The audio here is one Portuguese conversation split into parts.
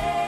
fazer,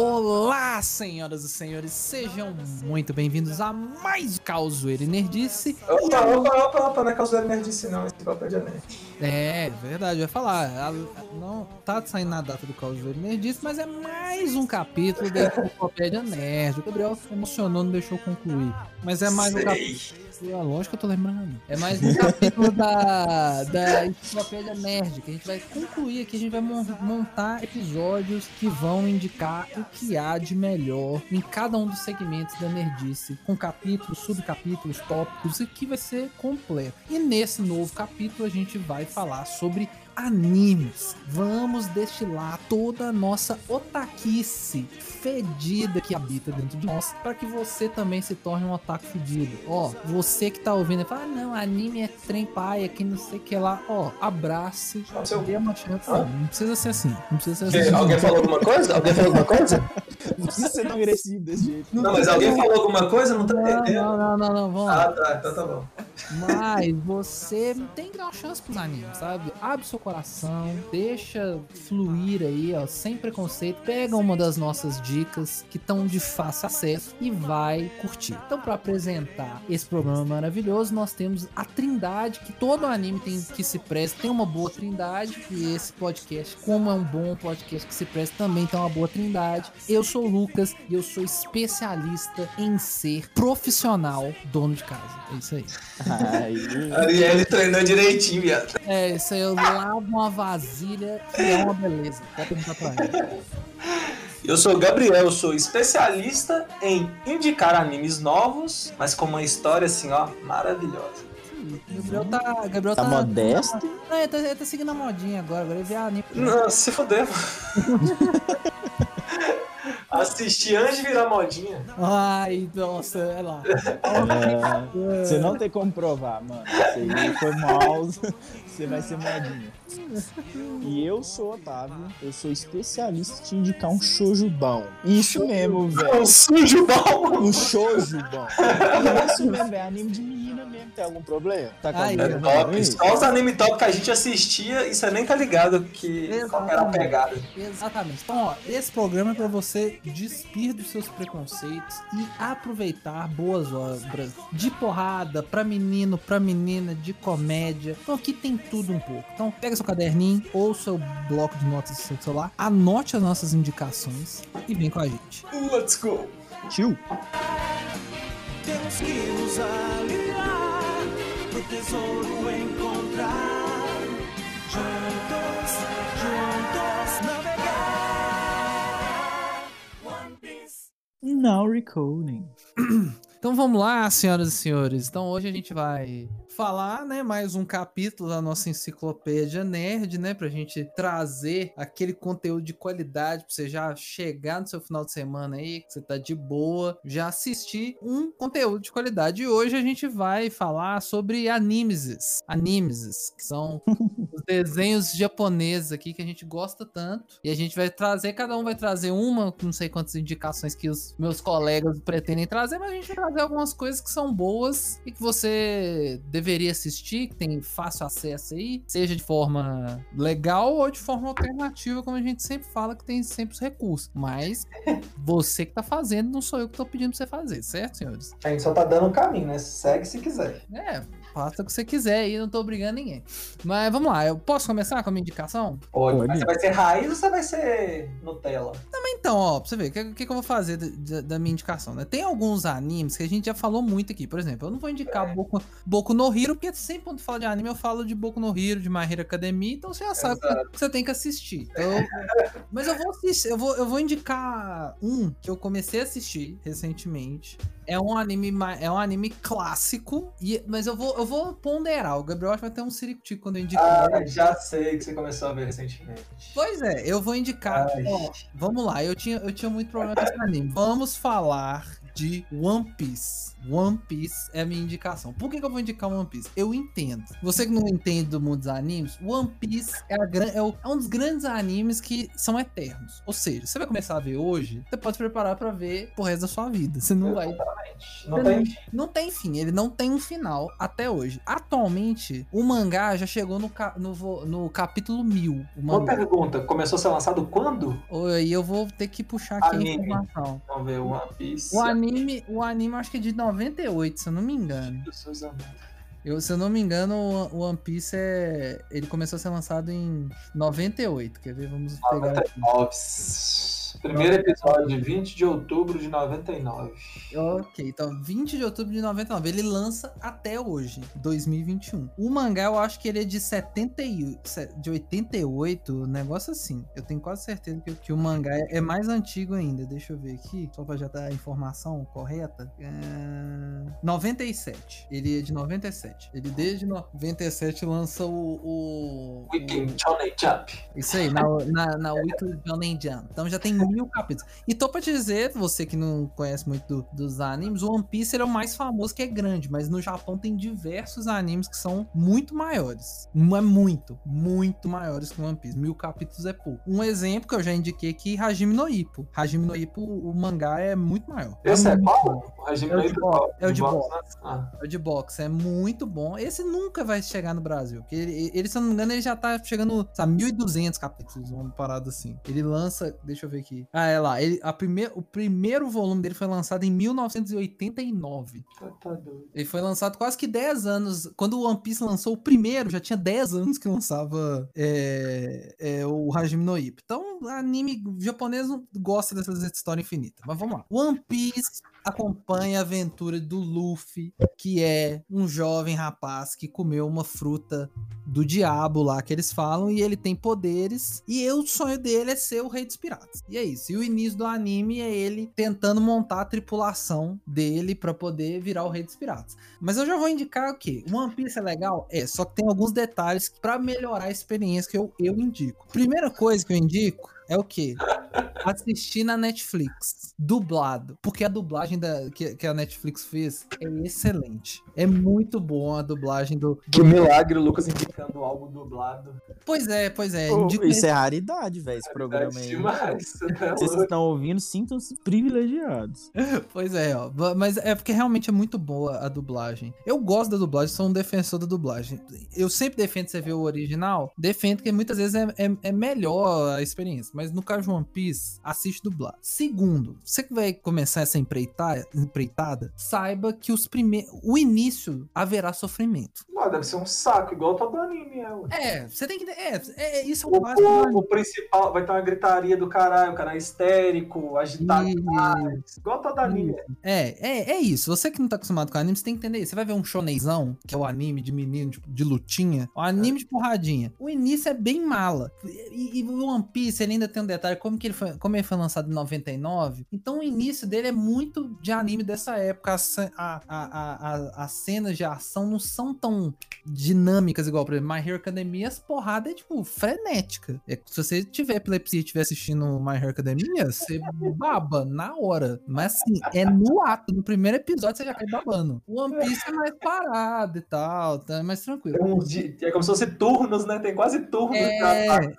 Olá, senhoras e senhores, sejam muito bem-vindos a mais Causoeiro e Nerdice. Opa, opa, opa, opa, não é causa da nerd disse não, papel de nerd. É, verdade, vai falar. Não tá saindo na data do Causoeiro e Nerdice, mas é mais um capítulo da Enciclopédia Nerd. O Gabriel se emocionou, não deixou concluir. Mas é mais um capítulo. Lógico que eu tô lembrando. É mais um capítulo da, da Enciclopédia Nerd, que a gente vai concluir aqui. A gente vai mon- montar episódios que vão indicar o que há de melhor em cada um dos segmentos da Nerdice, com capítulos, subcapítulos, tópicos, e que vai ser completo. E nesse novo capítulo a gente vai falar sobre animes. Vamos destilar toda a nossa otaquice fedida que habita dentro de nós, para que você também se torne um otaku fedido. Ó, você que tá ouvindo e fala, ah, não, anime é trem paia, que não sei o que lá. Ó, abrace, Não, seu- dê uma chance. Hã? Não, não precisa ser assim. Não precisa ser Que- assim. Alguém falou alguma coisa? Alguém falou alguma coisa? Não precisa ser tão agressivo desse jeito. Não, mas alguém falou alguma coisa? Não tá Não, entendendo. não, não, não, não, vamos. Ah, tá, então tá bom. Mas você tem que dar uma chance pros animes, sabe? Abre seu coração, deixa fluir aí, ó, sem preconceito. Pega uma das nossas dicas que estão de fácil acesso e vai curtir. Então, pra apresentar esse programa maravilhoso, nós temos a Trindade, que todo anime tem que se presta, tem uma boa Trindade. E esse podcast, como é um bom podcast que se presta, também tem uma boa Trindade. Eu sou o Lucas e eu sou especialista em ser profissional dono de casa. É isso aí. Aí, Ariel treinou direitinho, viado. É, isso aí eu lavo uma vasilha que é uma beleza. Pode perguntar pra ele. Eu sou o Gabriel, eu sou especialista em indicar animes novos, mas com uma história assim, ó, maravilhosa. Gabriel tá. Gabriel tá tá. modesto. Não, ele tá, ele tá seguindo a modinha agora. Agora ele vê anime. Não, se fodeu. Assisti antes de virar modinha. Ai, nossa, é lá. É, você não tem como provar, mano. Aí foi mal. Você vai ser modinha. E eu sou Otávio. Eu sou especialista em te indicar um shoujo bom. Isso mesmo, É velho. um sujo bom. Um shoujo bom. Isso mesmo, é anime de. Tem algum problema? Tá com É problema top. aí? Só os anime top que a gente assistia e você nem tá ligado que qual era a Exatamente. pegada. Exatamente. Então, ó, esse programa é pra você despir dos seus preconceitos e aproveitar boas obras de porrada pra menino, pra menina, de comédia. Então aqui tem tudo um pouco. Então pega seu caderninho ou seu bloco de notas do seu celular, anote as nossas indicações e vem com a gente. Let's go. Tio. Temos que pro tesouro encontrar. Juntos, juntos navegar. One Piece. Now recording. Então vamos lá, senhoras e senhores. Então hoje a gente vai falar, né, mais um capítulo da nossa enciclopédia nerd, né, pra gente trazer aquele conteúdo de qualidade pra você já chegar no seu final de semana aí, que você tá de boa, já assistir um conteúdo de qualidade. E hoje a gente vai falar sobre animes, animes, que são os desenhos japoneses aqui que a gente gosta tanto. E a gente vai trazer, cada um vai trazer uma, não sei quantas indicações que os meus colegas pretendem trazer, mas a gente vai trazer algumas coisas que são boas e que você deveria assistir, que tem fácil acesso aí, seja de forma legal ou de forma alternativa, como a gente sempre fala, que tem sempre os recursos. Mas você que tá fazendo, não sou eu que tô pedindo pra você fazer, certo, senhores? A gente só tá dando o caminho, né? Segue se quiser. É, faça o que você quiser aí, não tô obrigando ninguém. Mas vamos lá, eu posso começar com a minha indicação? Pode. Pode. Mas você vai ser raiz ou você vai ser Nutella? Então, ó, pra você ver, o que, que, que eu vou fazer da- minha indicação, né? Tem alguns animes que a gente já falou muito aqui. Por exemplo, eu não vou indicar Boku, Boku no Hero, porque sempre quando falo de anime eu falo de Boku no Hero, de My Hero Academia, então você já sabe que que você tem que assistir. Então, mas eu vou assistir, eu vou, eu vou indicar um que eu comecei a assistir recentemente. É um anime, é um anime clássico, e, mas eu vou, eu vou ponderar. O Gabriel acho que vai ter um ciricutico quando eu indicar. Ah, já sei que você começou a ver recentemente. Pois é, eu vou indicar. Ó, vamos lá, eu tinha, eu tinha muito problema com esse anime. Vamos falar de One Piece. One Piece é a minha indicação. Por que, que eu vou indicar One Piece? Eu entendo. Você que não entende do mundo dos animes, One Piece é, gran- é o- é um dos grandes animes que são eternos. Ou seja, você vai começar a ver hoje, você pode se preparar pra ver pro resto da sua vida. Você não vai Não tem não tem fim, ele não tem um final até hoje. Atualmente, o mangá já chegou no, ca- no, no capítulo 1000. O Uma pergunta, começou a ser lançado quando? Aí eu vou ter que puxar aqui Anime. a informação. Vamos ver, One Piece. O anime, o anime acho que é de 98, se eu não me engano. Eu, se eu não me engano, o One Piece é. Ele começou a ser lançado em 98. Quer ver? Vamos pegar aqui. 99. Primeiro episódio, 20 de outubro de 99. Ok, então 20 de outubro de 99. Ele lança até hoje, 2021. O mangá eu acho que ele é de 70 e- de 88, um negócio assim. Eu tenho quase certeza que, que o mangá é, é mais antigo ainda. Deixa eu ver aqui, só pra já dar a informação correta. É... 97. Ele é de 97. Ele desde 97 lança o. o, o- Weekend Johnny Jump. isso aí, na, na, na Weekly Shonen Jump. Então já tem mil capítulos. E tô pra te dizer, você que não conhece muito do- dos animes, o One Piece ele é o mais famoso que é grande, mas no Japão tem diversos animes que são muito maiores. Não é muito, muito maiores que o One Piece. Mil capítulos é pouco. Um exemplo que eu já indiquei aqui, Hajime no Ippo. Hajime no Ippo, o maior é muito maior. Esse é muito qual? O regime É o de do- boxe, é o de boxe, né? Ah, É o de boxe, é muito bom. Esse nunca vai chegar no Brasil. Porque ele, ele, se eu não me engano, ele já tá chegando, sabe, 1.200 capítulos, uma parada assim. Ele lança, deixa eu ver aqui. Ah, é lá. Ele, a primeir, o primeiro volume dele foi lançado em 1989. tá, tá doido. Ele foi lançado quase que 10 anos. Quando o One Piece lançou o primeiro, já tinha 10 anos que lançava é, é, o Hajime no Ippo. Então, anime japonês não gosta dessas histórias infinitas. Mas vamos lá. One Piece acompanha a aventura do Luffy, que é um jovem rapaz que comeu uma fruta do diabo lá que eles falam e ele tem poderes e o sonho dele é ser o rei dos piratas. E é isso. E o início do anime é ele tentando montar a tripulação dele pra poder virar o rei dos piratas. Mas eu já vou indicar o quê? One Piece é legal? É, só que tem alguns detalhes pra melhorar a experiência que eu, eu indico. Primeira coisa que eu indico é o quê? Assistir na Netflix, dublado. Porque a dublagem da, que, que a Netflix fez é excelente. É muito bom a dublagem do. Que milagre o Lucas indicando algo dublado. Pois é, pois é. Ô, indico isso é raridade, velho, esse programa É aí. demais. né, Vocês louco? estão ouvindo, sintam-se privilegiados. Pois é, ó. Mas é porque realmente é muito boa a dublagem. Eu gosto da dublagem, sou um defensor da dublagem. Eu sempre defendo você ver o original, defendo que muitas vezes é, é, é melhor a experiência. Mas no caso de One Piece, assiste dublado. Segundo, você que vai começar essa empreitada, empreitada saiba que os primeiros. O início haverá sofrimento. Ah, deve ser um saco, igual todo anime é. ué. É, você tem que. É, é isso é o O, básico do anime. o, principal vai ter uma gritaria do caralho, o cara é histérico, agitado. Igual todo anime. É, é, é isso. Você que não tá acostumado com anime, você tem que entender isso. Você vai ver um shonenzão, que é o anime de menino, tipo, de lutinha, o anime de porradinha. O início é bem mala. E, e o One Piece, ele ainda tem um detalhe, como que ele foi, como ele foi lançado em 99, então o início dele é muito de anime dessa época. A, a, a, a- cenas de ação não são tão dinâmicas igual, por exemplo, My Hero Academia, as porradas é, tipo, frenética. É, se você tiver epilepsia e estiver assistindo My Hero Academia, você baba na hora. Mas assim, é no ato. No primeiro episódio você já cai babando. O One Piece é mais parado e tal, tá mais tranquilo. É, é como se fosse turnos, né? Tem quase turnos. É.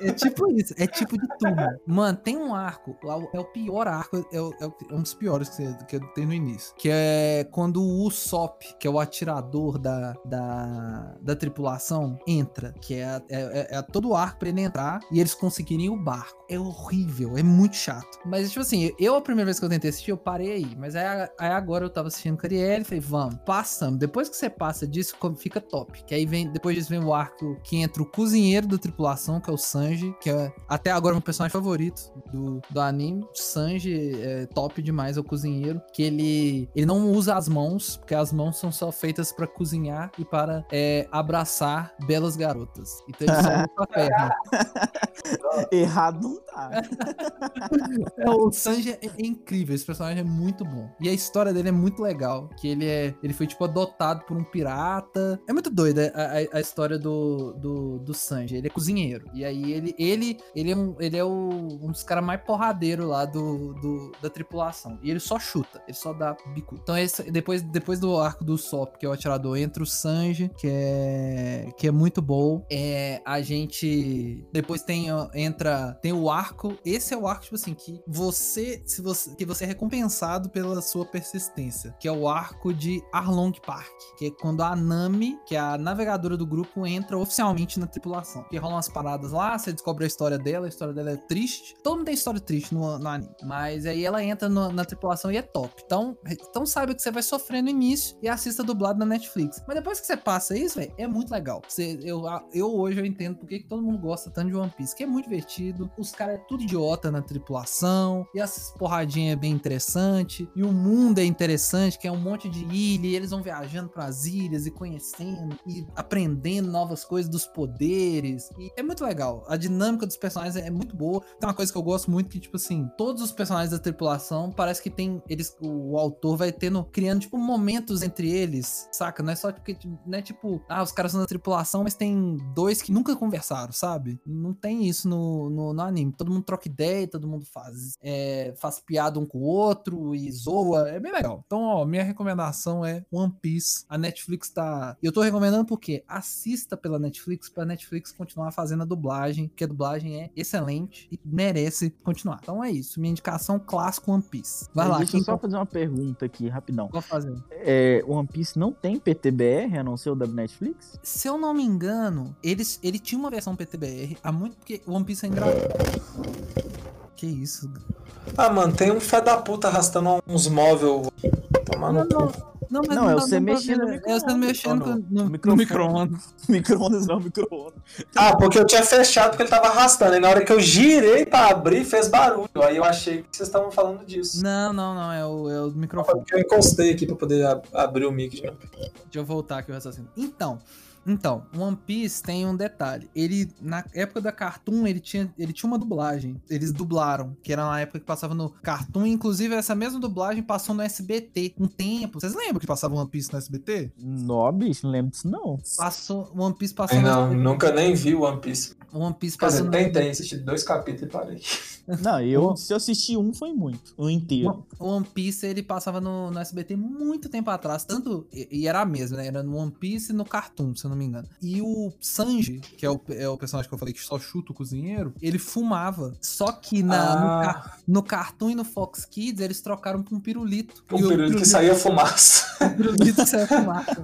é tipo isso, é tipo de tudo. Mano, tem um arco, é o pior arco, é, é é um dos piores que, você- que tem no início. Que é quando o Usopp, que é o atirador da, da, da tripulação, entra. Que é, é, é- é todo o arco pra ele entrar e eles conseguirem o barco. É horrível, é muito chato. Mas, tipo assim, eu a primeira vez que eu tentei assistir, eu parei aí. Mas aí, aí agora eu tava assistindo Arielle e falei, vamos, passamos. Depois que você passa disso, fica top. Que aí vem, depois disso vem o arco que entra o cozinheiro da tripulação, que é o Sanji, que é até agora meu personagem favorito do, do anime. O Sanji é top demais, é o cozinheiro. Que ele, ele não usa as mãos, porque as mãos são só feitas pra cozinhar e para é, abraçar belas garotas. Então ele só usa a perna. Errado não tá. É, o Sanji é, é incrível, esse personagem é muito bom. E a história dele é muito legal, que ele é, ele foi tipo adotado por um pirata. É muito doida a, a- a história do, do, do Sanji. Ele é cozinheiro. E aí ele, ele, ele é, um, ele é o, um dos caras mais porradeiros lá do, do, da tripulação. E ele só chuta, ele só dá bico. Então, esse, depois, depois do arco do Sop, que é o atirador, entra o Sanji, que é, que é muito bom. É, a gente. Depois tem, entra. Tem o arco. Esse é o arco, tipo assim, que você. Se você que você é recompensado pela sua persistência. Que é o arco de Arlong Park. Que é quando a Nami, que é a navegadora do grupo, entra oficialmente na tripulação. Que rolam umas paradas lá, você descobre a história dela, a história dela é triste. Todo mundo tem história triste no, no anime. Mas aí ela entra no- na tripulação e é top. Então, então saiba que você vai sofrer no início e assista dublado na Netflix. Mas depois que você passa isso, velho, é muito legal. Você, eu, eu hoje eu entendo porque que todo mundo gosta tanto de One Piece, que é muito divertido. Os caras é tudo idiota na tripulação. E as porradinhas é bem interessante. E o mundo é interessante, que é um monte de ilha. E eles vão viajando pras ilhas e conhecendo e aprendendo novas coisas dos poderes. E é muito legal. A dinâmica dos personagens é muito boa. Tem uma coisa que eu gosto muito que, tipo assim, todos os personagens da tripulação parece que tem. Eles, o autor vai tendo, criando, tipo, momentos entre eles, saca? Não é só porque, não é tipo, ah, os caras são da tripulação, mas tem dois que nunca conversaram, sabe? Não tem isso no, no, no anime. Todo mundo troca ideia, todo mundo faz, é, faz piada um com o outro e zoa. É bem legal. Então, ó, minha recomendação é One Piece. A Netflix tá. Eu tô recomendando porque assista pela Netflix pra Netflix continuar fazendo a dublagem, porque a dublagem é excelente e merece continuar. Então é isso. Minha indicação clássico One Piece. Vai lá, Deixa eu só tá- fazer uma pergunta aqui, rapidão. Vou fazer. É, One Piece não tem PTBR, a não ser o da Netflix? Se eu não me engano, eles, ele tinha uma versão PTBR há muito. Porque One Piece é engraçado. Que isso? Ah, mano, tem um fé da puta arrastando uns móveis. Tomar no Não, cu. não, mas Não, é você mexendo É você mexendo no, micro-ondas. Micro-ondas não, micro-ondas. Ah, porque eu tinha fechado porque ele tava arrastando. E na hora que eu girei pra abrir, fez barulho. Aí eu achei que vocês estavam falando disso. Não, não, não. É o, é o microfone. Porque eu encostei aqui pra poder ab- abrir o mic. Deixa eu voltar aqui o raciocínio. Então, então, One Piece tem um detalhe. Ele, na época da Cartoon, ele tinha, ele tinha uma dublagem. Eles dublaram, que era na época que passava no Cartoon. Inclusive, essa mesma dublagem passou no SBT um tempo. Vocês lembram que passava One Piece no SBT? Nó, bicho, não lembro disso não. Passou, One Piece passou não, nunca nem vi One Piece. One Piece Quer passou dizer, no tentei assistir dois capítulos e parei. Não, eu, se eu assistir um, foi muito. Um inteiro. O One Piece ele passava no, no SBT muito tempo atrás, tanto e, e era a mesma, né? Era no One Piece e no Cartoon, se eu não me engano. E o Sanji, que é o, é o personagem que eu falei que só chuta o cozinheiro, ele fumava. Só que na, no, Ah. ca- no Cartoon e no Fox Kids eles trocaram pra um pirulito. Um E o período que saía fumaça. o pirulito saiu fumaça.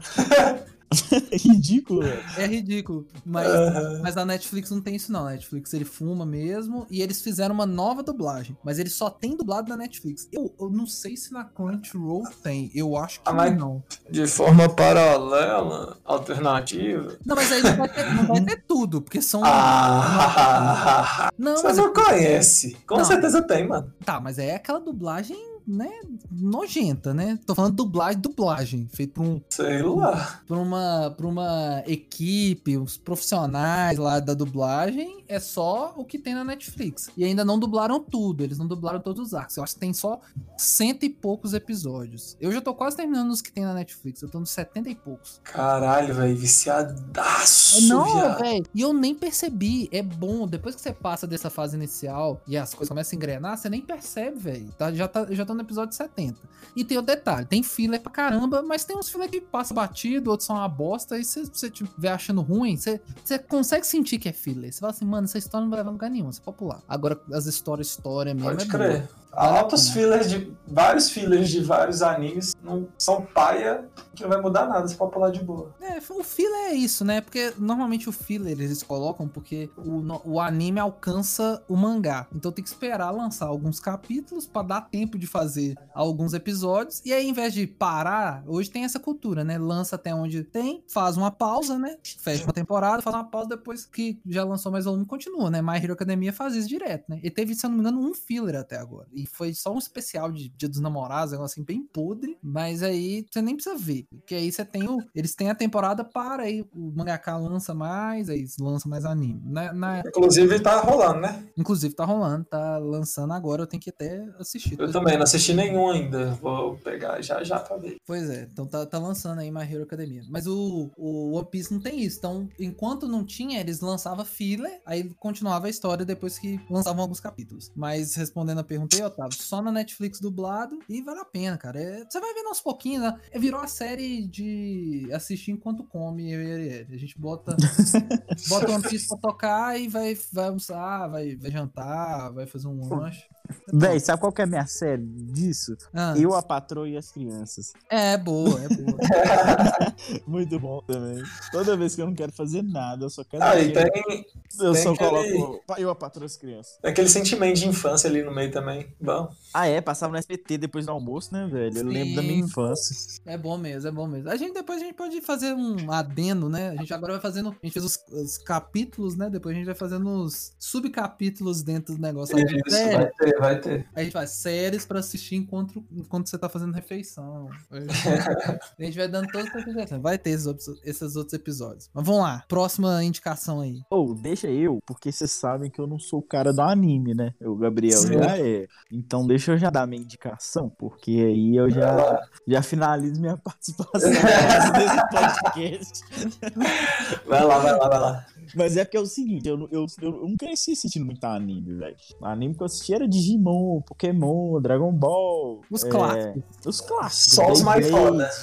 É ridículo, velho. É ridículo. Mas, Aham. mas a Netflix não tem isso, não. A Netflix ele fuma mesmo. E eles fizeram uma nova dublagem. Mas ele só tem dublado na Netflix. Eu, eu não sei se na Crunchyroll tem. Eu acho que Ah, não. De forma paralela, alternativa. Não, mas aí não vai ter, não vai ter tudo, porque são. Ah, não, você mas. não conhece. Com Não. certeza tem, mano. Tá, mas é aquela dublagem, né? Nojenta, né? Tô falando dublagem, dublagem. Feito por, um, Sei lá. por, uma, por uma equipe, os profissionais lá da dublagem. É só o que tem na Netflix. E ainda não dublaram tudo, eles não dublaram todos os arcos. Eu acho que tem só cento e poucos episódios. Eu já tô quase terminando os que tem na Netflix. Eu tô nos setenta e poucos. Caralho, velho. Viciadaço. Não, velho. E eu nem percebi. É bom. Depois que você passa dessa fase inicial e as coisas começam a engrenar, você nem percebe, velho. Tá, já, tá, já tô no episódio 70. E tem o detalhe: tem filler pra caramba, mas tem uns filler que passa batido, outros são uma bosta. E se você estiver achando ruim, você, você consegue sentir que é filler. Você fala assim, mano, essa história não vai levar a lugar nenhum. Você pode pular. Agora, as histórias, história mesmo. Pode é crer. boa. Altos fillers de. Vários fillers de vários animes não são paia que não vai mudar nada, você pode pular de boa. É, o filler é isso, né? Porque normalmente o filler eles colocam porque o, o anime alcança o mangá. Então tem que esperar lançar alguns capítulos pra dar tempo de fazer alguns episódios. E aí, ao invés de parar, hoje tem essa cultura, né? Lança até onde tem, faz uma pausa, né? Fecha uma temporada, faz uma pausa depois que já lançou mais volume, continua, né? My Hero Academia faz isso direto, né? E teve, se eu não me engano, um filler até agora. E foi só um especial de Dia dos Namorados, um assim, bem podre. Mas aí você nem precisa ver. Porque aí você tem o. Eles têm a temporada para, aí o mangaka lança mais, aí lança mais anime. Na, na- Inclusive tá rolando, né? inclusive tá rolando, tá lançando agora, eu tenho que até assistir. Eu também não assisti nenhum ainda. Vou pegar já já pra ver. Pois é, então tá, tá lançando aí My Hero Academia. Mas o, o One Piece não tem isso. Então, enquanto não tinha, eles lançavam filler, aí continuava a história depois que lançavam alguns capítulos. Mas respondendo a pergunta aí, Otávio, só na Netflix dublado e vale a pena, cara. É, você vai vendo aos pouquinhos, né? É, virou a série de assistir enquanto come eu e ele. A gente bota, bota One Piece pra tocar e vai, vai almoçar, vai, vai jantar, vai fazer um lanche. Véi, sabe qual que é a minha série disso? Ah, Eu, a patroa e as crianças. É boa, é boa. Muito bom também. Toda vez que eu não quero fazer nada, eu só quero. Ah, e tem, eu tem só aquele- coloco. Eu, a patroa e as crianças. aquele sentimento de infância ali no meio também. Bom. Ah, é? Passava no SPT depois do almoço, né, velho? Eu Sim. lembro da minha infância. É bom mesmo, é bom mesmo. A gente depois a gente pode fazer um adendo, né? A gente agora vai fazendo. A gente fez os, os capítulos, né? Depois a gente vai fazendo os subcapítulos dentro do negócio. Isso, série. vai ter, vai ter. a gente faz séries pra assistir enquanto, enquanto você tá fazendo refeição. A gente vai dando todas as sugestões. Vai ter esses, outros- esses outros episódios. Mas vamos lá. Próxima indicação aí. Ou, deixa eu, porque vocês sabem que eu não sou o cara do anime, né? O Gabriel Sim. já é. Então deixa eu já dar minha indicação, porque aí eu já, já finalizo minha participação nesse podcast. Vai lá, vai lá, vai lá. Mas é porque é o seguinte, eu, não- eu, eu não cresci assistindo muito anime, velho. Anime que eu assisti era Digimon, Pokémon, Dragon Ball. Os é, clássicos. Os clássicos. Só os mais Beyblade,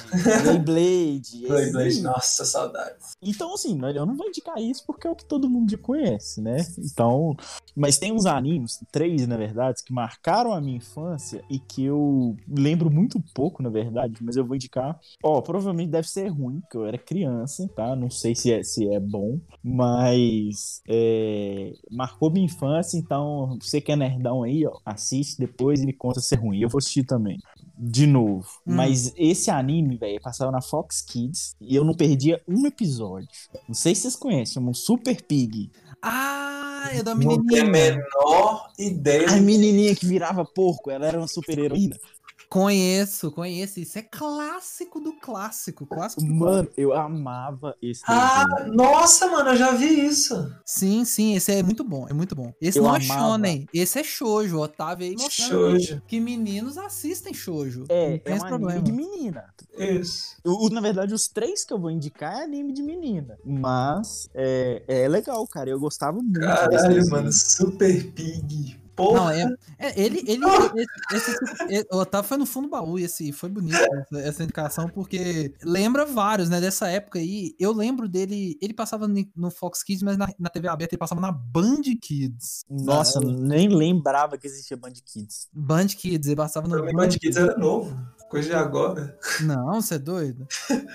Beyblade. esses Beyblade, nossa, saudades. Então, assim, eu não vou indicar isso porque é o que todo mundo já conhece, né? Então, mas tem uns animes, três, na verdade, que marcaram a minha infância e que eu lembro muito pouco, na verdade, mas eu vou indicar. Ó, provavelmente deve ser ruim, porque eu era criança, tá? Não sei se é, se é bom, mas é, marcou minha infância, então você que é nerdão aí, ó, assiste depois e me conta se é ruim. Eu vou assistir também. De novo. Hum. Mas esse anime, velho, passava na Fox Kids e eu não perdia um episódio. Não sei se vocês conhecem, chama Super Pig. Ah, é da Não tenho a menininha. menor ideia. A menininha que virava porco, ela era uma super heroína. Conheço, conheço. Isso é clássico do clássico. Clássico do Mano, eu amava esse Ah, desenho. nossa, mano, eu já vi isso. Sim, sim, esse é muito bom, é muito bom. Esse Eu não é amava. shonen, esse é shoujo, Otávio aí mostrando Shoujo. que meninos assistem shoujo. É, não tem é um problema. anime de menina. Isso. O, na verdade, os três que eu vou indicar é anime de menina. Mas é, é legal, cara. Eu gostava muito desse Caralho, mano, Super Pig. Não, Porra. é, é, ele, ele, esse, esse- esse- o Otávio foi no fundo do baú e esse foi bonito essa, essa indicação porque lembra vários, né, dessa época aí. Eu lembro dele, ele passava no Fox Kids, mas na, na TV aberta ele passava na Band Kids. Nossa, nem lembrava que existia Band Kids. Band Kids, ele passava no mim, Band Kids era novo. Coisa de agora. Não, você é doido.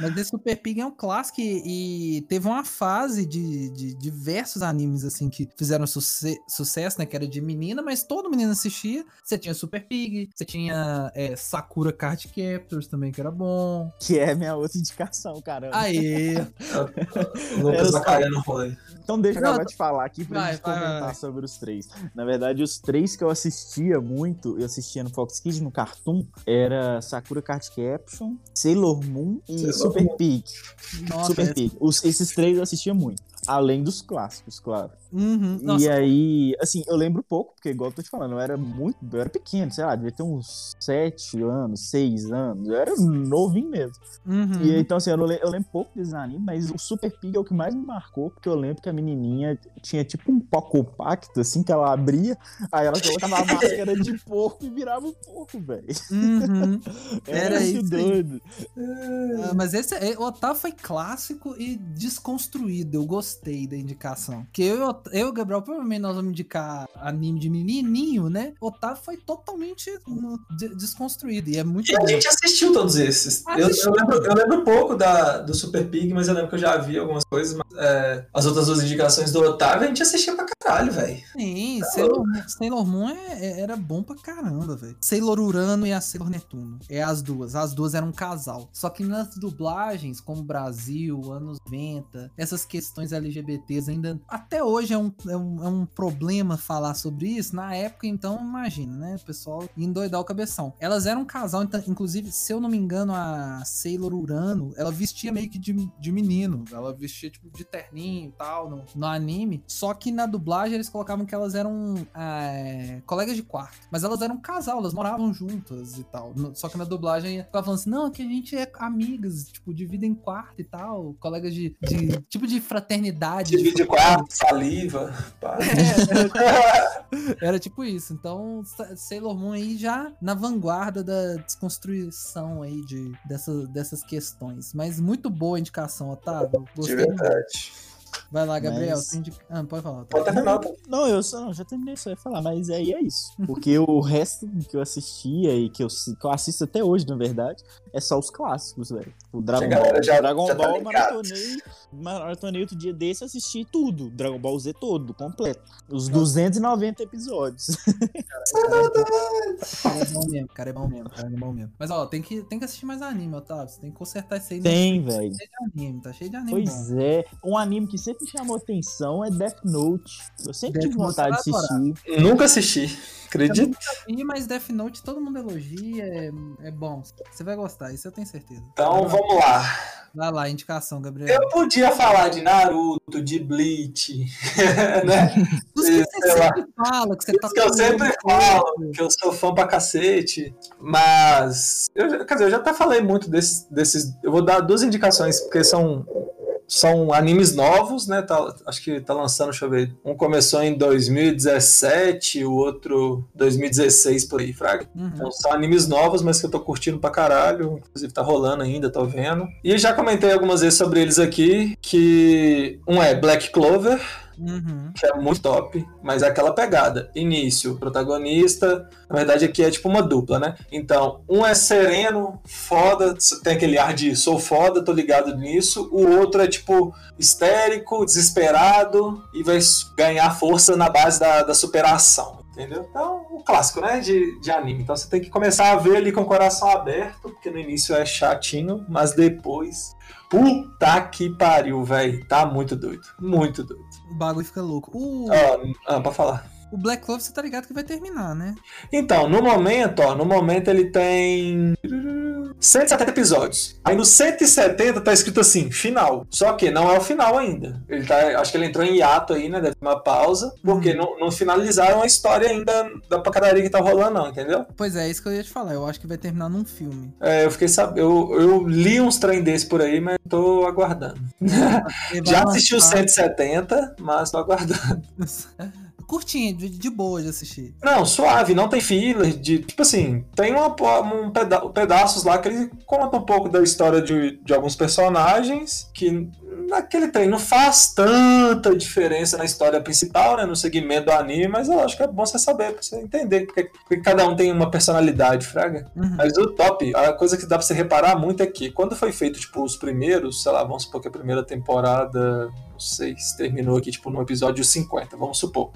Mas esse Super Pig é um clássico e, e teve uma fase de, de diversos animes assim que fizeram suce- sucesso, né? Que era de menina, mas todo menino assistia. Você tinha Super Pig, você tinha é, Sakura Card Captors também, que era bom. Que é minha outra indicação, caramba. Aê! O Lucas cair no rolê. Então deixa eu Não, acabar de falar aqui pra vai, gente vai, comentar vai. sobre os três. Na verdade, os três que eu assistia muito, eu assistia no Fox Kids, no Cartoon, era Sakura Card Caption, Sailor Moon e Sailor Super Moon. Pig. Nossa, Super Pig. Os- esses três eu assistia muito. Além dos clássicos, claro. Uhum, E aí, assim, eu lembro pouco, porque igual eu tô te falando, eu era muito. Eu era pequeno, sei lá, devia ter uns sete anos, seis anos. Eu era novinho mesmo. uhum. E então, assim, eu, não le- eu lembro pouco desse anime, mas o Super Pig é o que mais me marcou, porque eu lembro que a menininha tinha tipo um pó compacto, assim, que ela abria, aí ela colocava a máscara de porco e virava um porco, velho. Uhum. Era, Era isso doido. Ah, mas esse é, o Otávio foi clássico e desconstruído. Eu gostei da indicação. Porque eu, eu e o Gabriel, provavelmente nós vamos indicar anime de menininho, né? O Otávio foi totalmente no- de- desconstruído. E é muito E a gente assistiu todos esses. Eu, Assistiu. eu lembro, eu lembro pouco da, do Super Pig, mas eu lembro que eu já vi algumas coisas. Mas, é, as outras duas indicações do Otávio, a gente assistia pra caralho, velho. Sim, Sailor, Moon- Sailor Moon é- é- era bom pra caramba, velho. Sailor Urano e a Sailor Netuno. É as duas. As duas eram um casal. Só que nas dublagens, como Brasil, anos 90, essas questões LGBTs ainda. Até hoje é um, é um, é um problema falar sobre isso. Na época, então, imagina, né? O pessoal endoidar o cabeção. Elas eram um casal, então, inclusive, se eu não me engano, a Sailor Urano, ela vestia meio que de, de menino. Ela vestia, tipo, de terninho e tal, no, no anime. Só que na dublagem eles colocavam que elas eram é, colegas de quarto. Mas elas eram um casal, elas moravam juntas e tal. Só que na dublagem ficava falando assim, não, que a gente é amigas, tipo, dividem quarto e tal. Colegas de, de- tipo de fraternidade. Divide quarto, saliva. pá. Era tipo isso. Então, Sa- Sailor Moon aí já na vanguarda da desconstrução aí de, dessa, dessas questões. Mas muito boa a indicação, Otávio. De Gostei. verdade. Vai lá, Gabriel. Mas- você indica- Ah, pode falar. Pode Otávio. terminar, tá? Não, eu só não, já terminei isso, eu ia falar, mas aí é isso. Porque o resto que eu assistia e que eu, que eu assisto até hoje, na verdade, é só os clássicos, velho. O Dragon Ball, já- Dragon já tá Ball ligado. maratonei, maratonei outro dia desse, assisti tudo. Dragon Ball Z todo, completo. Os 290 episódios. Cara é bom mesmo, o cara é bom mesmo, o cara é bom mesmo. Mas ó, tem que, tem que assistir mais anime, Otávio. Você tem que consertar isso aí. Tem, Tá velho. cheio de anime, tá cheio de anime Pois bom. é. Um anime que sempre me chamou atenção é Death Note. Eu sempre Death tive Note vontade de assistir. Nunca assisti. Acredito. Ih, mas Death Note todo mundo elogia, é, é bom. Você vai gostar, isso eu tenho certeza. Então vamos lá. Vai lá, indicação, Gabriel. Eu podia falar de Naruto, de Bleach, né? Dos que você sei lá. sempre fala, que você tá Isso que eu sempre falo, que eu sou fã pra cacete, mas. Eu, quer dizer, eu já até falei muito desses, desses. Eu vou dar duas indicações, porque são. São animes novos, né? Tá- acho que tá lançando, deixa eu ver. Um começou em 2017, o outro 2016 por aí, Fraga. Uhum. Então são animes novos, mas que eu tô curtindo pra caralho. Inclusive tá rolando ainda, tô vendo. E já comentei algumas vezes sobre eles aqui, que um é Black Clover, Uhum. que é muito top, mas é aquela pegada. Início, protagonista. Na verdade, aqui é tipo uma dupla, né? Então, um é sereno, foda, tem aquele ar de sou foda, tô ligado nisso. O outro é tipo histérico, desesperado e vai ganhar força na base da, da superação. Entendeu? Então, o clássico, né? De, de anime. Então você tem que começar a ver ali com o coração aberto, porque no início é chatinho, mas depois. Puta que pariu, velho. Tá muito doido. Muito doido. O bagulho fica louco. O, Ah, ah, pra falar. o Black Clover, você tá ligado que vai terminar, né? Então, no momento, ó, no momento ele tem 170 episódios. Aí no 170 tá escrito assim, final. Só que não é o final ainda. Ele tá, acho que ele entrou em hiato aí, né? Deve ter uma pausa, porque não, não finalizaram a história ainda da pancadaria que tá rolando, não, entendeu? Pois é, isso que eu ia te falar. Eu acho que vai terminar num filme. É, eu fiquei sabendo. Eu, eu li uns trem desses por aí, mas tô aguardando. Já assisti o lançar- 170, mas tô aguardando. Curtinho, de, de boa de assistir. Não, suave, não tem filler de. Tipo assim, tem uma, um peda pedaços lá que ele conta um pouco da história de, de alguns personagens que naquele trem não faz tanta diferença na história principal, né? No segmento do anime, mas eu acho que é bom você saber, pra você entender, porque, porque cada um tem uma personalidade, Fraga. Uhum. Mas o top, a coisa que dá pra você reparar muito é que quando foi feito, tipo, os primeiros, sei lá, vamos supor que a primeira temporada, não sei se terminou aqui, tipo, no episódio 50, vamos supor.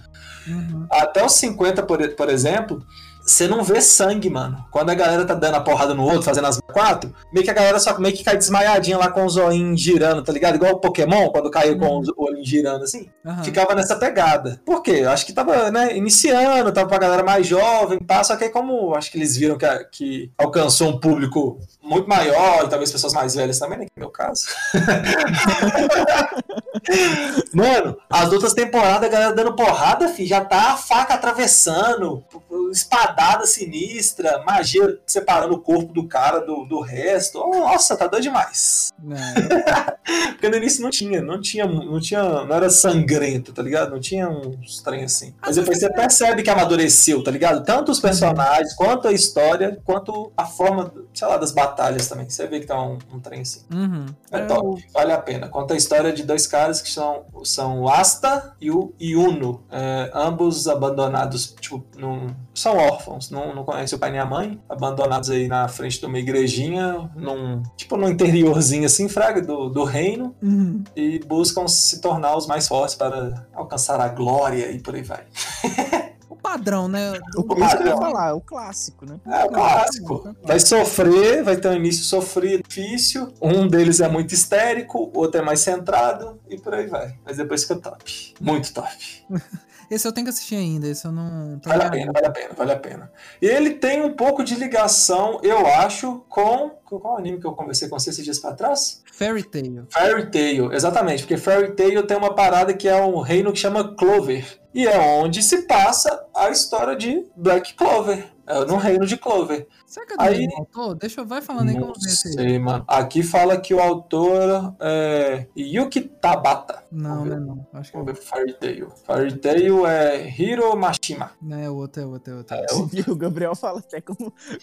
Uhum. Até os 50, por, por exemplo, você não vê sangue, mano. Quando a galera tá dando a porrada no outro, fazendo as quatro, meio que a galera só meio que cai desmaiadinha lá com os olhinhos girando, tá ligado? Igual o Pokémon, quando caiu com os olhinhos girando assim. Aham. Ficava nessa pegada. Por quê? Eu acho que tava, né, iniciando, tava pra galera mais jovem, pá, só que aí como acho que eles viram que, que alcançou um público muito maior, e talvez pessoas mais velhas também, né, que é meu caso. Mano, as outras temporadas, a galera dando porrada, fi, já tá a faca atravessando, espadada sinistra, magia separando o corpo do cara do, do resto. Oh, nossa, tá doido demais. Não, Porque no início não tinha, não tinha, não tinha, não era sangrento, tá ligado? Não tinha uns trem assim. Mas depois você percebe que amadureceu, tá ligado? Tanto os personagens, quanto a história, quanto a forma, sei lá, das batalhas também. Você vê que tá um, um trem assim. Uhum. É É, top, vale a pena. Conta a história de dois caras que são, são o Asta e o Yuno. É, ambos abandonados, tipo, num, são órfãos, não, não conhecem o pai nem a mãe, abandonados aí na frente de uma igrejinha, num, tipo, num interiorzinho assim, fraga, do, do reino, Uhum. e buscam se tornar os mais fortes para alcançar a glória e por aí vai. Padrão, né? O, O isso que eu ia padrão. falar, é o clássico, né? É o clássico. Vai sofrer, vai ter um início sofrido, difícil. Um deles é muito histérico, o outro é mais centrado e por aí vai. Mas depois fica top. Muito top. Esse eu tenho que assistir ainda, esse eu não. Vale a pena, vale a pena, vale a pena. E ele tem um pouco de ligação, eu acho, com. com Qual anime que eu conversei com você esses dias pra trás? Fairy Tail. Fairy Tail, exatamente, porque Fairy Tail tem uma parada que é um reino que chama Clover. E é onde se passa a história de Black Clover. É no reino de Clover. Será que é do Aí- autor? Deixa eu vai falando aí que eu Não vou ver sei, mano. Aqui fala que o autor é Yuki Tabata. Não, não, ver. não. Acho que Vamos ver Fairy Tail. Fairy Tail é Hiro Mashima. não é outro, é outro, é outro. É o E o Gabriel fala até com,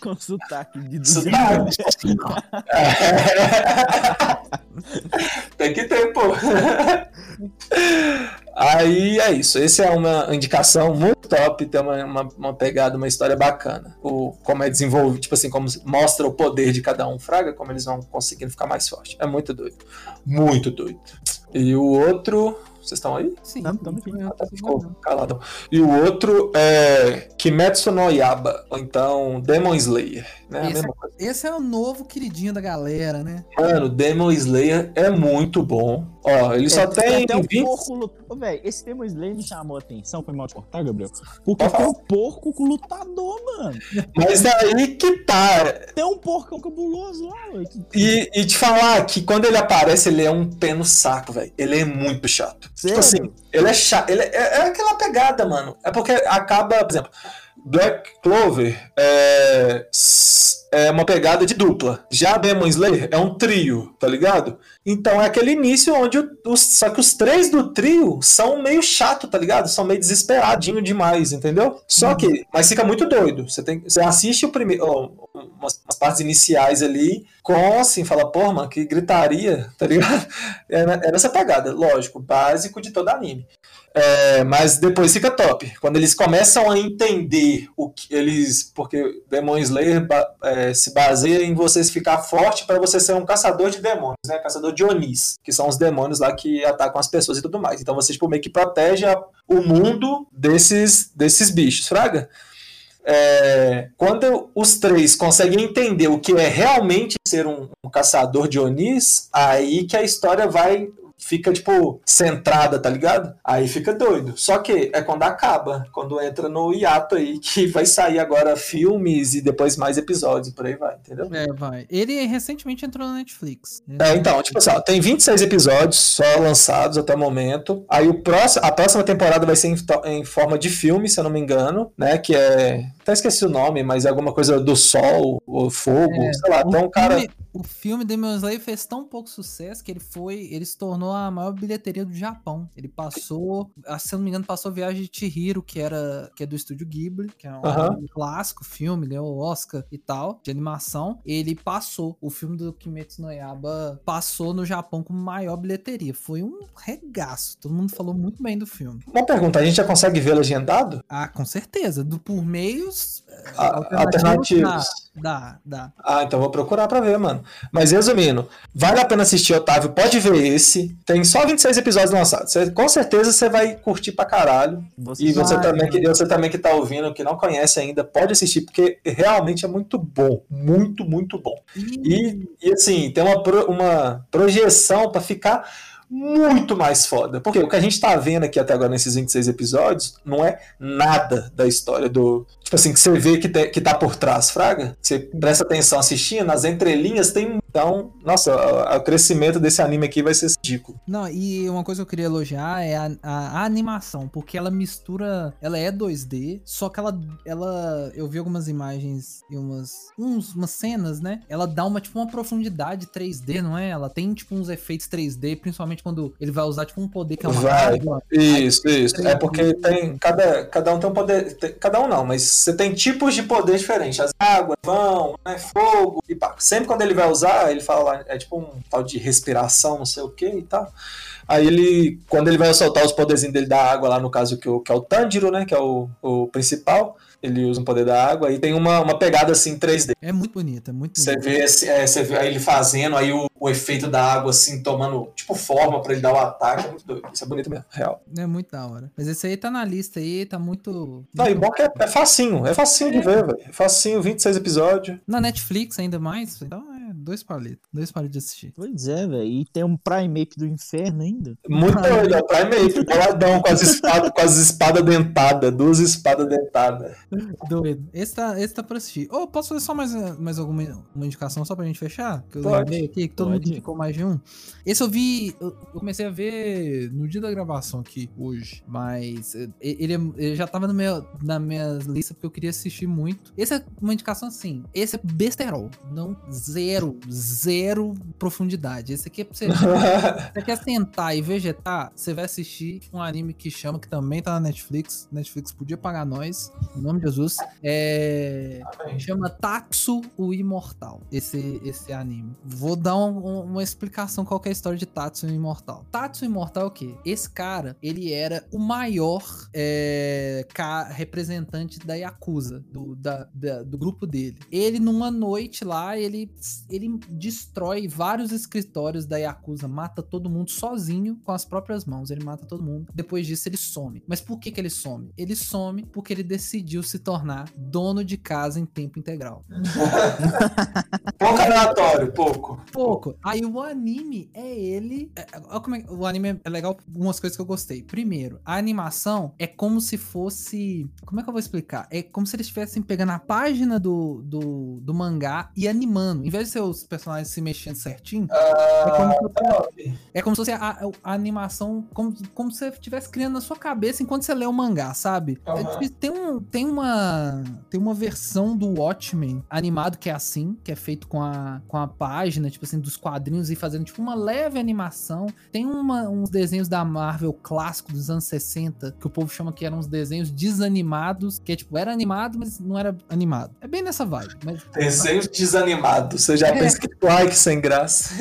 com sotaque de Sotaque. Tem que ter, pô. Aí é isso. Essa é uma indicação muito top. Tem uma, uma, uma pegada, uma história bacana. O, como é desenvolvido, tipo assim, como mostra o poder de cada um, Fraga, como eles vão conseguindo ficar mais forte. É muito doido. Muito doido. E o outro. Vocês estão aí? Sim, eu Ah, tá, ficou. E o outro é Kimetsu no Yaba, ou então Demon Slayer, né? A Esse mesma coisa. Esse é o novo queridinho da galera, né? Mano, Demon Slayer é muito bom. Ó, ele só tem até um 20. porco lutador. Velho, esse Demon Slayer me chamou a atenção. Foi mal de cortar, Gabriel? Porque tem um porco com lutador, mano. Mas daí que tá. Tem um porcão cabuloso lá, que- E, e te falar que quando ele aparece, ele é um pé no saco, velho. Ele é muito chato. Sério? Tipo assim, ele é chato. Ele é, é aquela pegada, mano. É porque acaba, por exemplo, Black Clover é, é uma pegada de dupla. Já Demon Slayer é um trio, tá ligado? Então é aquele início onde os, só que os três do trio são meio chato, tá ligado? São meio desesperadinho demais, entendeu? Só que, mas fica muito doido. Você tem, você assiste o primeiro, ó, umas, umas partes iniciais ali com assim, fala, porra, mano, que gritaria, tá ligado? É, é nessa pegada, lógico, básico de todo anime. É, mas depois fica top. Quando eles começam a entender o que eles. Porque Demon Slayer é, se baseia em você ficar forte para você ser um caçador de demônios, né? Caçador de Onis, que são os demônios lá que atacam as pessoas e tudo mais. Então você tipo, meio que protege a- o mundo desses, desses bichos, Fraga? É, quando os três conseguem entender o que é realmente ser um, um caçador de Onis, aí que a história vai. Fica, tipo, centrada, tá ligado? Aí fica doido. Só que é quando acaba, quando entra no hiato aí, que vai sair agora filmes e depois mais episódios e por aí vai, entendeu? É, vai. Ele recentemente entrou na Netflix. É, então, tipo assim, ó, tem 26 episódios só lançados até o momento. Aí o próximo, a próxima temporada vai ser em, em forma de filme, se eu não me engano, né? Que é. Até esqueci o nome, mas é alguma coisa do sol, ou fogo, É, sei lá. Então, o, cara. filme, o filme Demon Slayer fez tão pouco sucesso que ele foi. Ele se tornou a maior bilheteria do Japão. Ele passou. ah, Se eu não me engano, passou Viagem de Chihiro, que era. que é do estúdio Ghibli, que é um, um clássico filme, ganhou o Oscar e tal, de animação. Ele passou. O filme do Kimetsu no Yaba passou no Japão com maior bilheteria. Foi um regaço. Todo mundo falou muito bem do filme. Uma pergunta, a gente já consegue ver legendado? Ah, com certeza. Do, por meios. Alternativos. Dá, dá. Ah, então vou procurar pra ver, mano. Mas resumindo, vale a pena assistir, Otávio. Pode ver esse. Tem só 26 episódios lançados. Você- com certeza você vai curtir pra caralho. E você Vai, também, que, vai. você também que tá ouvindo, que não conhece ainda, pode assistir, porque realmente é muito bom. Muito, muito bom. E, e assim, tem uma, pro- uma projeção pra ficar muito mais foda. Porque o que a gente tá vendo aqui até agora nesses 26 episódios não é nada da história do. Tipo assim, que você vê que, te- que tá por trás, Fraga. Você presta atenção assistindo, nas entrelinhas tem. Então, nossa, o, crescimento desse anime aqui vai ser ridículo. Não, e uma coisa que eu queria elogiar é a, a- a animação, porque ela mistura. Ela é 2D, só que ela. ela eu vi algumas imagens e umas, uns, umas cenas, né? Ela dá uma, tipo, uma profundidade 3D, não é? Ela tem, tipo, uns efeitos 3D, principalmente quando ele vai usar, tipo, um poder que é uma Vai. água. Isso, isso. É porque tem. Cada, cada um tem um poder. tem- cada um não, mas você tem tipos de poder diferentes. As águas, vão, né, fogo e pá. Sempre quando ele vai usar, ele fala, é tipo um tal de respiração, não sei o que e tal. Aí ele, quando ele vai soltar os poderzinhos dele da água, lá no caso que, o, que é o Tanjiro, né, que é o, o principal, ele usa um poder da água e tem uma, uma pegada assim 3D. É muito bonito, é muito Você vê, esse- é, você vê ele fazendo, aí o, o efeito da água assim, tomando tipo forma pra ele dar o ataque. É muito doido. Isso é bonito mesmo, real. É muito da hora. Mas esse aí tá na lista aí, tá muito. Não, e bom que é, é facinho, é facinho de ver, velho. É facinho, 26 episódios. Na Netflix ainda mais. Então é dois palitos. Dois palitos de assistir. Pois é, velho. E tem um Prime Ape do inferno ainda. Muito doido, é o Prime Ape, boladão, com as espadas, com as espadas dentadas, duas espadas dentadas. Doido. Esse tá, esse tá pra assistir. Ô, posso fazer só mais, mais alguma uma indicação só pra gente fechar? Que eu Pode. lembrei aqui, que todo mundo Pode. indicou mais de um. Esse eu vi. Eu eu comecei a ver no dia da gravação aqui, hoje. Mas eh, ele, ele já tava no meu, na minha lista porque eu queria assistir muito. Esse é uma indicação assim. Esse é besterol. Não, zero, zero profundidade. Esse aqui é pra você. Você quer sentar e vegetar, você vai assistir um anime que chama, que também tá na Netflix. Netflix podia pagar nós, em nome de Jesus. É. Chama Tatsu o Imortal, esse, esse anime. Vou dar um- um- uma explicação qual que é a história de Tatsu o Imortal. Tatsu o Imortal é o quê? Esse cara, ele era o maior é, representante da Yakuza, do, da- da- do grupo dele. Ele, numa noite lá, ele, ele destrói vários escritórios da Yakuza, mata todo mundo sozinho, com as próprias mãos. Ele mata todo mundo. Depois disso, ele some. Mas por que, que ele some? Ele some porque ele decidiu se tornar dono de casa em tempo integral. Pouco aleatório, pouco. Pouco. Aí o anime é ele. é- é- olha como é- o anime é legal, algumas coisas que eu gostei. Primeiro, a animação é como se fosse. Como é que eu vou explicar? É como se eles estivessem pegando a página do, do, do mangá e animando. Em vez de ser os personagens se mexendo certinho, é como se é como se fosse a, a- animação, como, como se você estivesse criando na sua cabeça enquanto você lê o mangá, sabe? É tem, um, tem, uma, tem uma versão do Watchmen animado que é assim, que é feito com a, com a página, tipo assim, dos quadrinhos e fazendo tipo uma leve animação. Tem uma- uns desenhos da Marvel clássico dos anos 60, que o povo chama que eram uns desenhos desanimados, que é tipo, era animado, mas não era animado. É bem nessa vibe, mas Desenho desanimado. Você já É. pensa que like sem graça.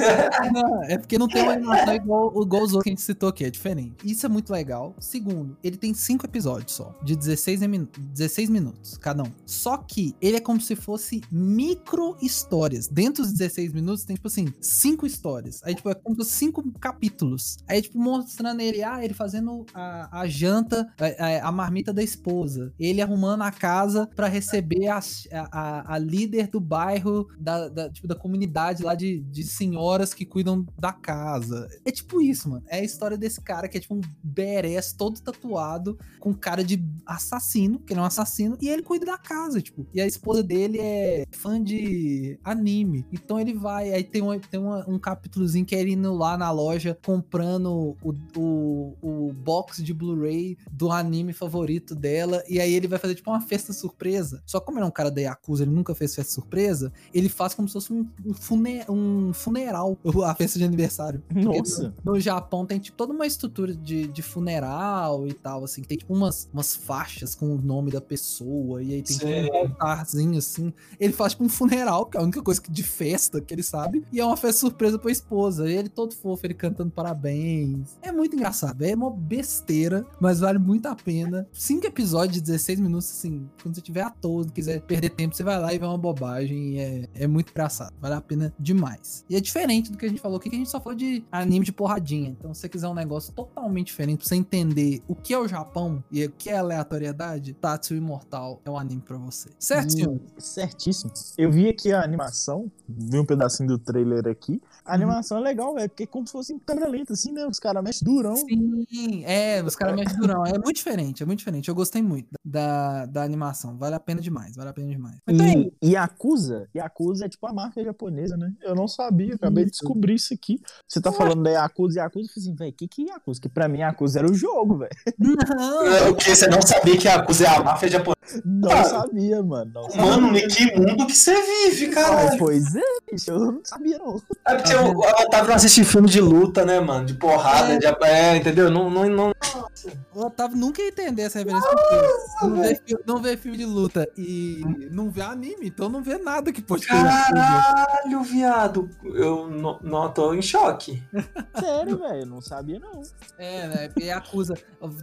Não, é porque não tem uma animação igual, igual os outros que a gente citou aqui, é diferente. Isso é muito legal. Segundo, ele tem cinco episódios só, de 16, min 16 minutos cada um. Só que ele é como se fosse micro histórias. Dentro dos 16 minutos tem, tipo assim, cinco histórias. Aí, tipo, é como cinco capítulos. Aí, tipo, mostrando ele, ah, ele fazendo a, a janta, a, a- marmita da esposa. Ele arrumando a casa pra receber a, a, a líder do bairro, da, da, tipo, da comunidade lá de, de senhoras que cuidam da casa. É tipo isso, mano. É a história desse cara que é tipo um badass todo tatuado, com cara de assassino, que ele é um assassino, e ele cuida da casa, tipo. E a esposa dele é fã de anime. Então ele vai, aí tem, um, tem uma- um capítulozinho que é ele indo lá na loja comprando o, o, o box de Blu-ray do anime favorito dela, e aí ele vai fazer tipo uma festa surpresa. Só como ele é um cara da Yakuza, ele nunca fez festa surpresa, ele faz como se fosse um, um, fune- um funeral, a festa de aniversário. Nossa. No Japão tem tipo toda uma estrutura de, de funeral e tal, assim. Tem tipo umas, umas faixas com o nome da pessoa. E aí tem tipo, Sim. um altarzinho assim. Ele faz tipo um funeral, que é a única coisa que- de festa que ele sabe. E é uma festa surpresa pra esposa. E ele todo fofo, ele cantando parabéns. É muito engraçado. É uma besteira, mas vale muito a pena. Cinco episódios de 16 minutos, assim. Quando você tiver à toa, não quiser perder tempo, você vai lá e vê uma bobagem. É, é muito engraçado. Vale a pena demais. E é diferente do que a gente falou aqui, que a gente só falou de anime de porradinha. Então, se você quiser um negócio totalmente diferente, pra você entender o que é o Japão e o que é aleatoriedade, Tatsu Imortal é um anime pra você. Certo, senhor? Hum, Certíssimo. Eu vi aqui a animação, vi um pedacinho do trailer aqui. A animação é legal, velho, porque é como se fosse em câmera lenta, assim, né? Os caras mexem durão. Sim, é, os caras mexem durão. É muito diferente, é muito diferente. Eu gostei muito da, da animação. Vale a pena demais, vale a pena demais. Mas tá aí. E Yakuza, Yakuza é tipo a marca japonesa, né? Eu não sabia, acabei de Isso. descobrir isso aqui. Você tá falando da Yakuza, Yakuza, eu falei assim, velho, o que que é Yakuza? Que pra mim Yakuza era o jogo, velho. Não, É, O que? Você não sabia que Yakuza é a máfia japonesa? Não Ah. sabia, mano. Não sabia. Mano, em que mundo que você vive, Ai, caralho? pois é, bicho, eu não sabia, não. É porque o o Otávio não assiste filme de luta, né, mano? De porrada, É. de... é, entendeu? Não, não, não... O Otávio nunca ia entender essa referência. porque não, vê, não vê filme de luta e não vê anime, então não vê nada que pode ter. Caralho, viado. Eu não, não tô em choque. Sério, velho, eu não sabia, não. É, né? Yakuza.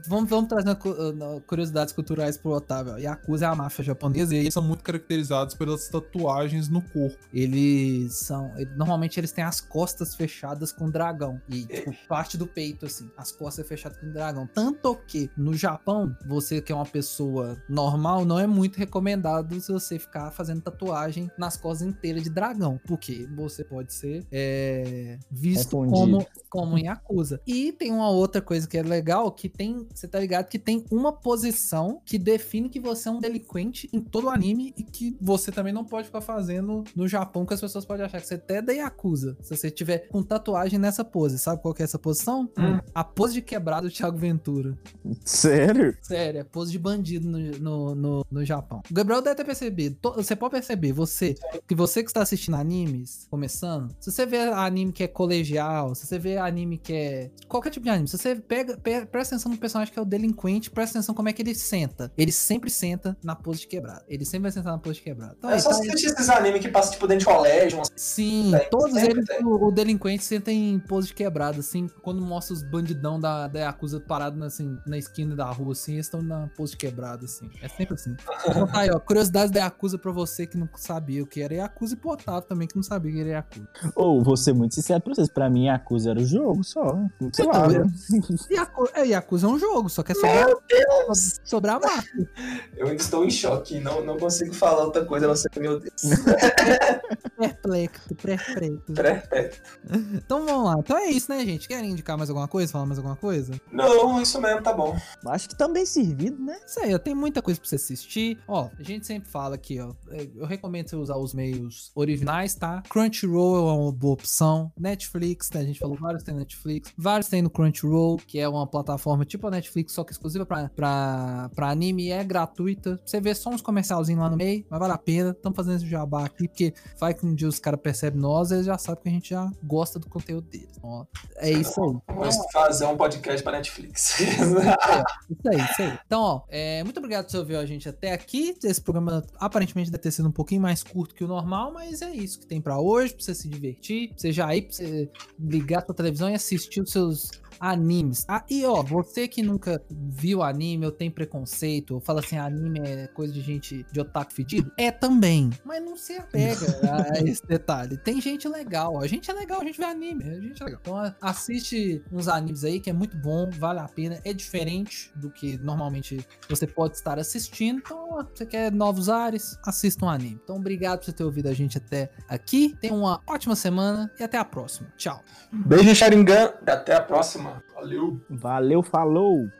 Vamos, vamos trazer cu- uh, curiosidades culturais pro Otávio. ó. Yakuza é a máfia japonesa e Eles são muito caracterizados pelas tatuagens no corpo. eles são. normalmente eles têm as costas fechadas com dragão. E tipo, parte do peito, assim. As costas fechadas com dragão. Tanto que no Japão, você que é uma pessoa normal, não é muito recomendado se você ficar fazendo tatuagem nas costas inteiras de dragão. Porque você pode ser é, visto como como em Yakuza. E tem uma outra coisa que é legal, que tem, você tá ligado que tem uma posição que define que você é um delinquente em todo o anime e que você também não pode ficar fazendo no Japão, que as pessoas podem achar que você até é da Yakuza. Se você tiver com tatuagem nessa pose, sabe qual que é essa posição? Hum. A pose de quebrado do Thiago Ventura. Sério? Sério, é pose de bandido no, no, no, no Japão. O Gabriel deve ter percebido. To- Você pode perceber, você, que você que está assistindo animes, começando, se você vê anime que é colegial, se você vê anime que é. Qualquer tipo de anime, se você pega, pe- presta atenção no personagem que é o delinquente, presta atenção como é que ele senta. Ele sempre senta na pose de quebrado. Ele sempre vai sentar na pose de quebrado. Então, É aí, só tá- assistir esses animes que passam, tipo, dentro de colégio. Sim, todos eles, tem. O, o delinquente senta em pose de quebrado, assim, quando mostra os bandidão da, da Yakuza parados assim, na esquina da rua, assim, eles estão na pose de quebrado, assim. É sempre assim. Então tá aí, ó, curiosidades da Yakuza pra você que não sabia o que era Yakuza e pro Otávio também que não sabia o que era Yakuza. Ou, vou ser muito sincero pra vocês, pra mim, Yakuza era o jogo só. Sei lá, Então, né? Yaku, é, Yakuza é um jogo, só que é sobre, a, sobre a máfia. Eu estou em choque. Não, não consigo falar outra coisa não ser que, meu Deus. Perplexo, perplexo. Então vamos lá. Então é isso, né, gente? Querem indicar mais alguma coisa? Falar mais alguma coisa? Não, isso mesmo, tá bom. Acho que também servido, né? Isso aí, ó, tem muita coisa pra você assistir. Ó, a gente sempre fala aqui, ó. é, Eu recomendo você usar os meios originais, tá? Crunchyroll é uma boa opção. Netflix, né? A gente falou vários tem Netflix. Vários tem no Crunchyroll, que é uma plataforma tipo a Netflix, só que exclusiva pra, pra, pra anime. É gratuita. Você vê só uns comercialzinhos lá no meio, mas vale a pena. Estamos fazendo esse jabá aqui, porque vai que um dia os caras percebem nós, eles já sabem que a gente já gosta do conteúdo deles. Então, ó, é isso aí. Vamos fazer um podcast pra Netflix. Isso aí, isso aí. Então, ó, é, muito obrigado por você ouvir a gente até aqui. Esse programa aparentemente deve ter sido um pouquinho mais curto que o normal, mas é isso que tem pra hoje, pra você se divertir, pra você já ir, pra você ligar sua televisão e assistir os seus animes. Ah, e ó, você que nunca viu anime ou tem preconceito, ou fala assim, anime é coisa de gente de otaku fedido, é também. Mas não se apega a esse detalhe. Tem gente legal, a gente é legal, a gente vê anime, a gente é legal. Então assiste uns animes aí que é muito bom, vale a pena, é diferente do que normalmente você pode estar assistindo. Então, ó, você quer novos ares, assista um anime. Então, obrigado por você ter ouvido a gente até aqui. Tenha uma ótima semana e até a próxima. Tchau. Beijo, Sharingan. Até a próxima. Valeu. Valeu, falou!